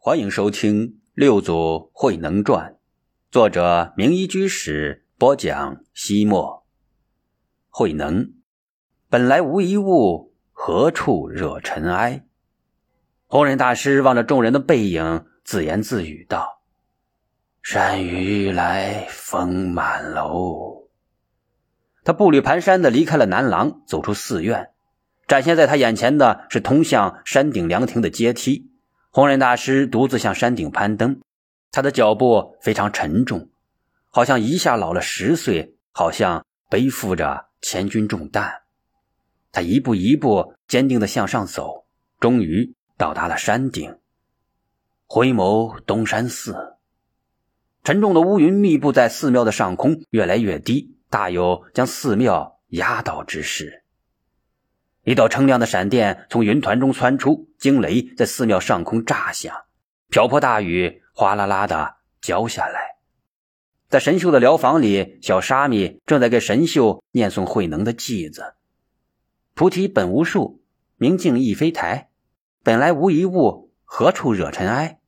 欢迎收听《六祖慧能传》，作者名医居士播讲。西莫，慧能，本来无一物，何处惹尘埃？弘忍大师望着众人的背影，自言自语道：“山雨欲来风满楼。”他步履蹒跚的离开了南廊，走出寺院，展现在他眼前的是通向山顶凉亭的阶梯。弘忍大师独自向山顶攀登，他的脚步非常沉重，好像一下老了十岁，好像背负着千钧重担。他一步一步坚定地向上走，终于到达了山顶。回眸东山寺，沉重的乌云密布在寺庙的上空，越来越低，大有将寺庙压倒之势。一道铿亮的闪电从云团中窜出，惊雷在寺庙上空炸响，瓢泼大雨哗啦啦的浇下来。在神秀的疗房里，小沙弥正在给神秀念诵慧能的偈子：“菩提本无树，明镜亦非台，本来无一物，何处惹尘埃？”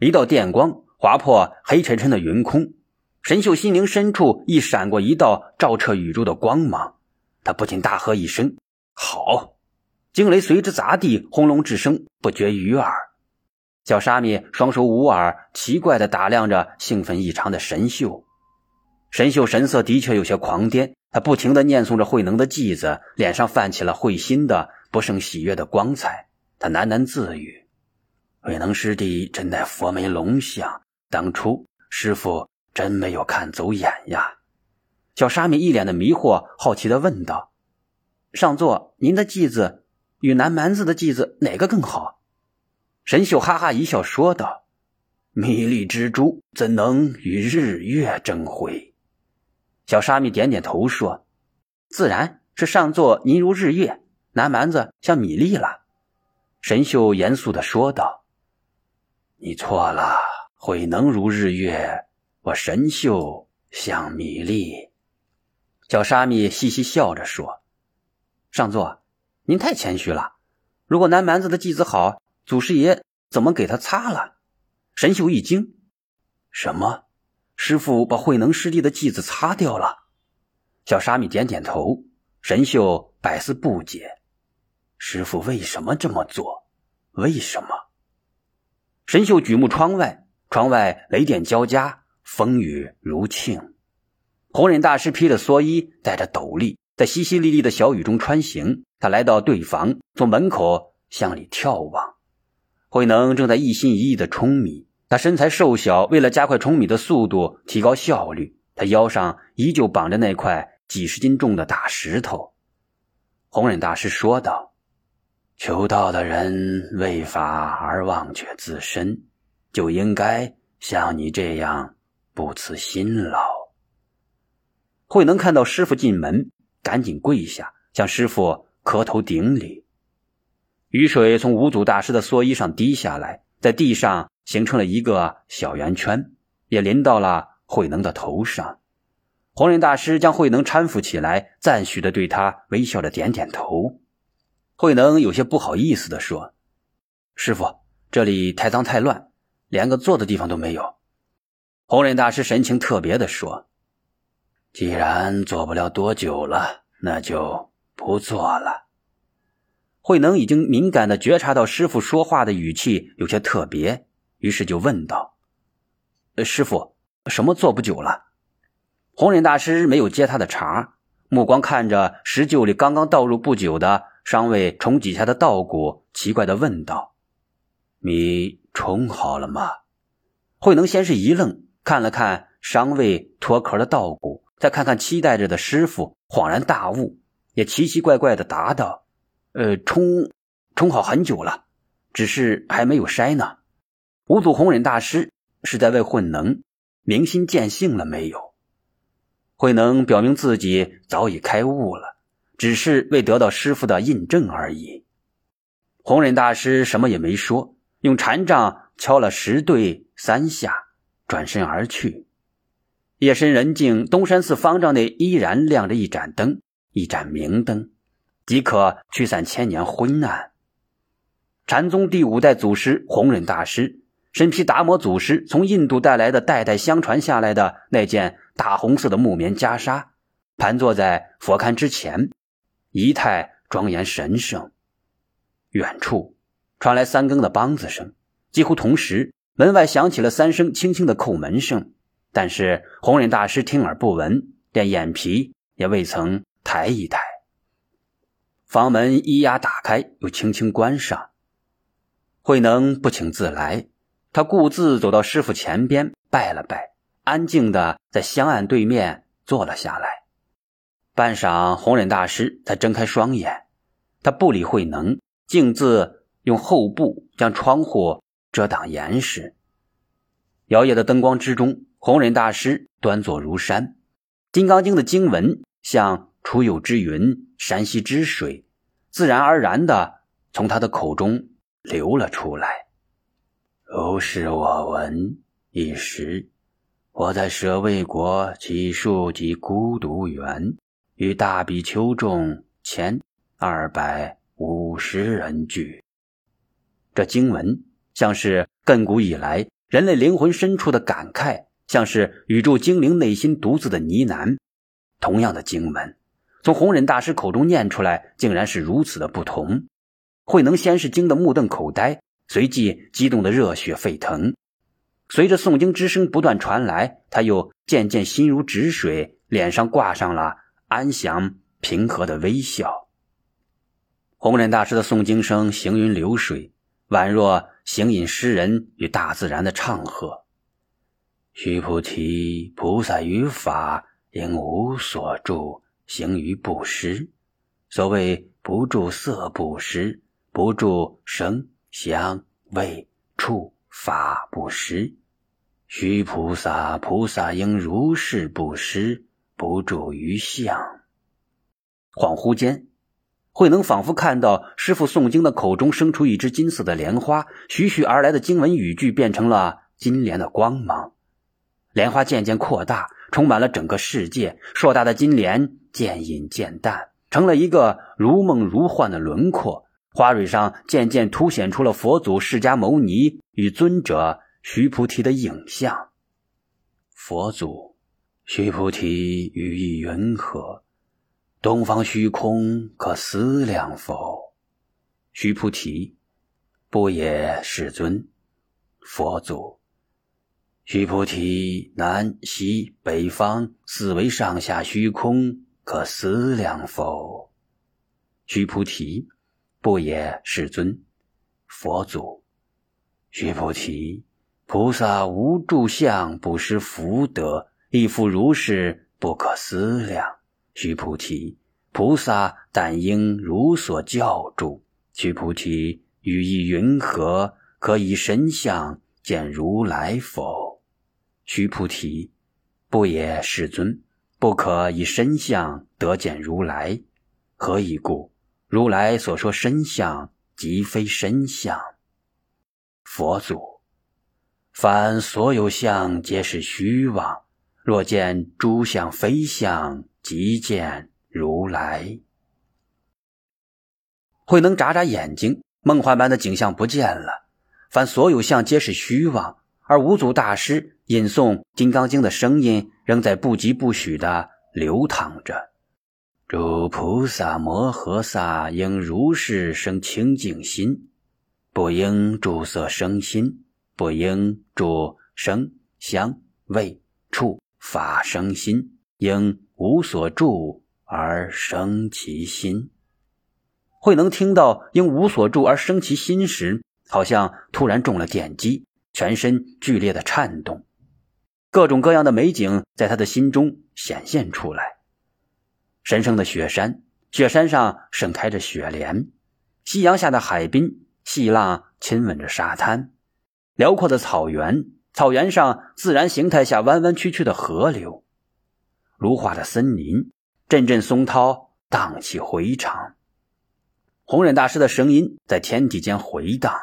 一道电光划破黑沉沉的云空，神秀心灵深处亦闪过一道照彻宇宙的光芒，他不禁大喝一声。好，惊雷随之砸地，轰隆之声不绝于耳。小沙弥双手捂耳，奇怪的打量着兴奋异常的神秀。神秀神色的确有些狂癫，他不停的念诵着慧能的偈子，脸上泛起了会心的不胜喜悦的光彩。他喃喃自语：“慧能师弟真乃佛眉龙相，当初师傅真没有看走眼呀。”小沙弥一脸的迷惑，好奇的问道。上座，您的偈子与南蛮子的偈子哪个更好？神秀哈哈一笑说道：“迷离之珠怎能与日月争辉？”小沙弥点点头说：“自然是上座您如日月，南蛮子像米粒了。”神秀严肃的说道：“你错了，慧能如日月，我神秀像米粒。”小沙弥嘻嘻笑着说。上座，您太谦虚了。如果南蛮子的偈子好，祖师爷怎么给他擦了？神秀一惊：“什么？师傅把慧能师弟的偈子擦掉了？”小沙弥点点头。神秀百思不解：“师傅为什么这么做？为什么？”神秀举目窗外，窗外雷电交加，风雨如庆。弘忍大师披着蓑衣，戴着斗笠。在淅淅沥沥的小雨中穿行，他来到对房，从门口向里眺望。慧能正在一心一意的舂米，他身材瘦小，为了加快舂米的速度，提高效率，他腰上依旧绑着那块几十斤重的大石头。弘忍大师说道：“求道的人为法而忘却自身，就应该像你这样不辞辛劳。”慧能看到师傅进门。赶紧跪下，向师傅磕头顶礼。雨水从五祖大师的蓑衣上滴下来，在地上形成了一个小圆圈，也淋到了慧能的头上。弘忍大师将慧能搀扶起来，赞许的对他微笑着点点头。慧能有些不好意思的说：“师傅，这里太脏太乱，连个坐的地方都没有。”弘忍大师神情特别的说。既然做不了多久了，那就不做了。慧能已经敏感的觉察到师傅说话的语气有些特别，于是就问道：“师傅，什么做不久了？”红忍大师没有接他的茬，目光看着石臼里刚刚倒入不久的尚未冲几下的稻谷，奇怪的问道：“米冲好了吗？”慧能先是一愣，看了看尚未脱壳的稻谷。再看看期待着的师傅，恍然大悟，也奇奇怪怪的答道：“呃，冲冲好很久了，只是还没有筛呢。”五祖弘忍大师是在问慧能明心见性了没有？慧能表明自己早已开悟了，只是未得到师傅的印证而已。弘忍大师什么也没说，用禅杖敲了十对三下，转身而去。夜深人静，东山寺方丈内依然亮着一盏灯，一盏明灯，即可驱散千年昏暗。禅宗第五代祖师弘忍大师，身披达摩祖师从印度带来的代代相传下来的那件大红色的木棉袈裟，盘坐在佛龛之前，仪态庄严神圣。远处传来三更的梆子声，几乎同时，门外响起了三声轻轻的叩门声。但是弘忍大师听而不闻，连眼皮也未曾抬一抬。房门咿呀打开，又轻轻关上。慧能不请自来，他故自走到师傅前边，拜了拜，安静的在香案对面坐了下来。半晌，弘忍大师才睁开双眼，他不理慧能，径自用后布将窗户遮挡严实。摇曳的灯光之中，弘忍大师端坐如山，《金刚经》的经文像楚有之云，山溪之水，自然而然的从他的口中流了出来。如是我闻。一时，我在舍卫国祇树及孤独园，与大比丘众千二百五十人聚。这经文像是亘古以来。人类灵魂深处的感慨，像是宇宙精灵内心独自的呢喃。同样的经文，从弘忍大师口中念出来，竟然是如此的不同。慧能先是惊得目瞪口呆，随即激动的热血沸腾。随着诵经之声不断传来，他又渐渐心如止水，脸上挂上了安详平和的微笑。弘忍大师的诵经声行云流水。宛若行吟诗人与大自然的唱和。须菩提，菩萨于法应无所住，行于布施。所谓不住色布施，不住声香味触法布施。须菩萨，菩萨应如是布施，不住于相。恍惚间。慧能仿佛看到师傅诵经的口中生出一只金色的莲花，徐徐而来的经文语句变成了金莲的光芒，莲花渐渐扩大，充满了整个世界。硕大的金莲渐隐渐淡，成了一个如梦如幻的轮廓。花蕊上渐渐凸显出了佛祖释迦牟尼与尊者须菩提的影像。佛祖，须菩提语意云何？东方虚空可思量否？须菩提，不也，世尊。佛祖，须菩提，南西北方四维上下虚空可思量否？须菩提，不也，世尊。佛祖，须菩提，菩萨无住相，不施福德，亦复如是，不可思量。须菩提，菩萨但应如所教住。须菩提，语意云何？可以神相见如来否？须菩提，不也，世尊。不可以身相得见如来。何以故？如来所说身相，即非身相。佛祖，凡所有相，皆是虚妄。若见诸相非相。即见如来，慧能眨眨眼睛，梦幻般的景象不见了。凡所有相皆是虚妄，而五祖大师吟诵《金刚经》的声音仍在不疾不徐的流淌着。诸菩萨摩诃萨应如是生清净心，不应著色生心，不应著声香味触法生心，应。无所住而生其心，慧能听到因无所住而生其心时，好像突然中了电击，全身剧烈的颤动，各种各样的美景在他的心中显现出来。神圣的雪山，雪山上盛开着雪莲；夕阳下的海滨，细浪亲吻着沙滩；辽阔的草原，草原上自然形态下弯弯曲曲的河流。如画的森林，阵阵松涛荡气回肠。弘忍大师的声音在天地间回荡：“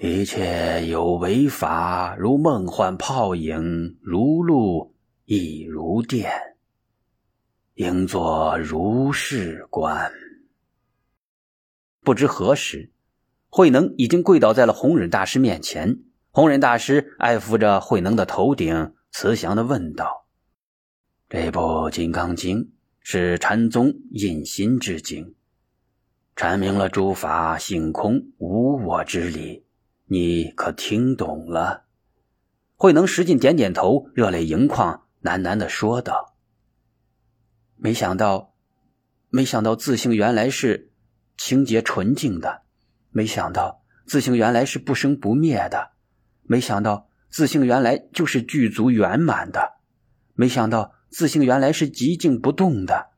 一切有为法，如梦幻泡影，如露亦如电，应作如是观。”不知何时，慧能已经跪倒在了弘忍大师面前。弘忍大师爱抚着慧能的头顶，慈祥的问道：“这部《金刚经》是禅宗印心之经，阐明了诸法性空无我之理，你可听懂了？”慧能使劲点点头，热泪盈眶，喃喃的说道：“没想到，没想到自性原来是清洁纯净的，没想到自性原来是不生不灭的，没想到自性原来就是具足圆满的，没想到自性原来是寂静不动的，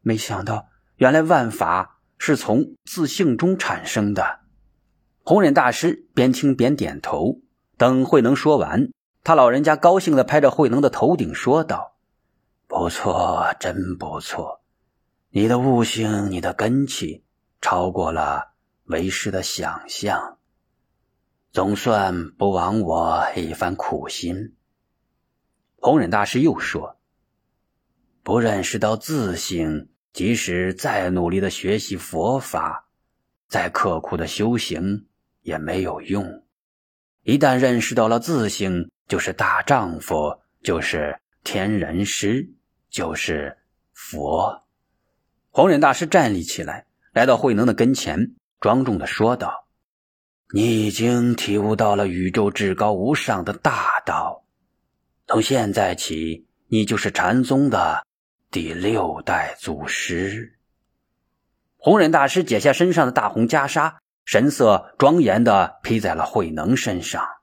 没想到原来万法是从自性中产生的。”弘忍大师边听边点头，等慧能说完。他老人家高兴的拍着慧能的头顶说道：“不错，真不错，你的悟性，你的根气，超过了为师的想象，总算不枉我一番苦心。”弘忍大师又说：“不认识到自性，即使再努力的学习佛法，再刻苦的修行，也没有用。一旦认识到了自性。”就是大丈夫，就是天人师，就是佛。弘忍大师站立起来，来到慧能的跟前，庄重的说道：“你已经体悟到了宇宙至高无上的大道，从现在起，你就是禅宗的第六代祖师。”弘忍大师解下身上的大红袈裟，神色庄严地披在了慧能身上。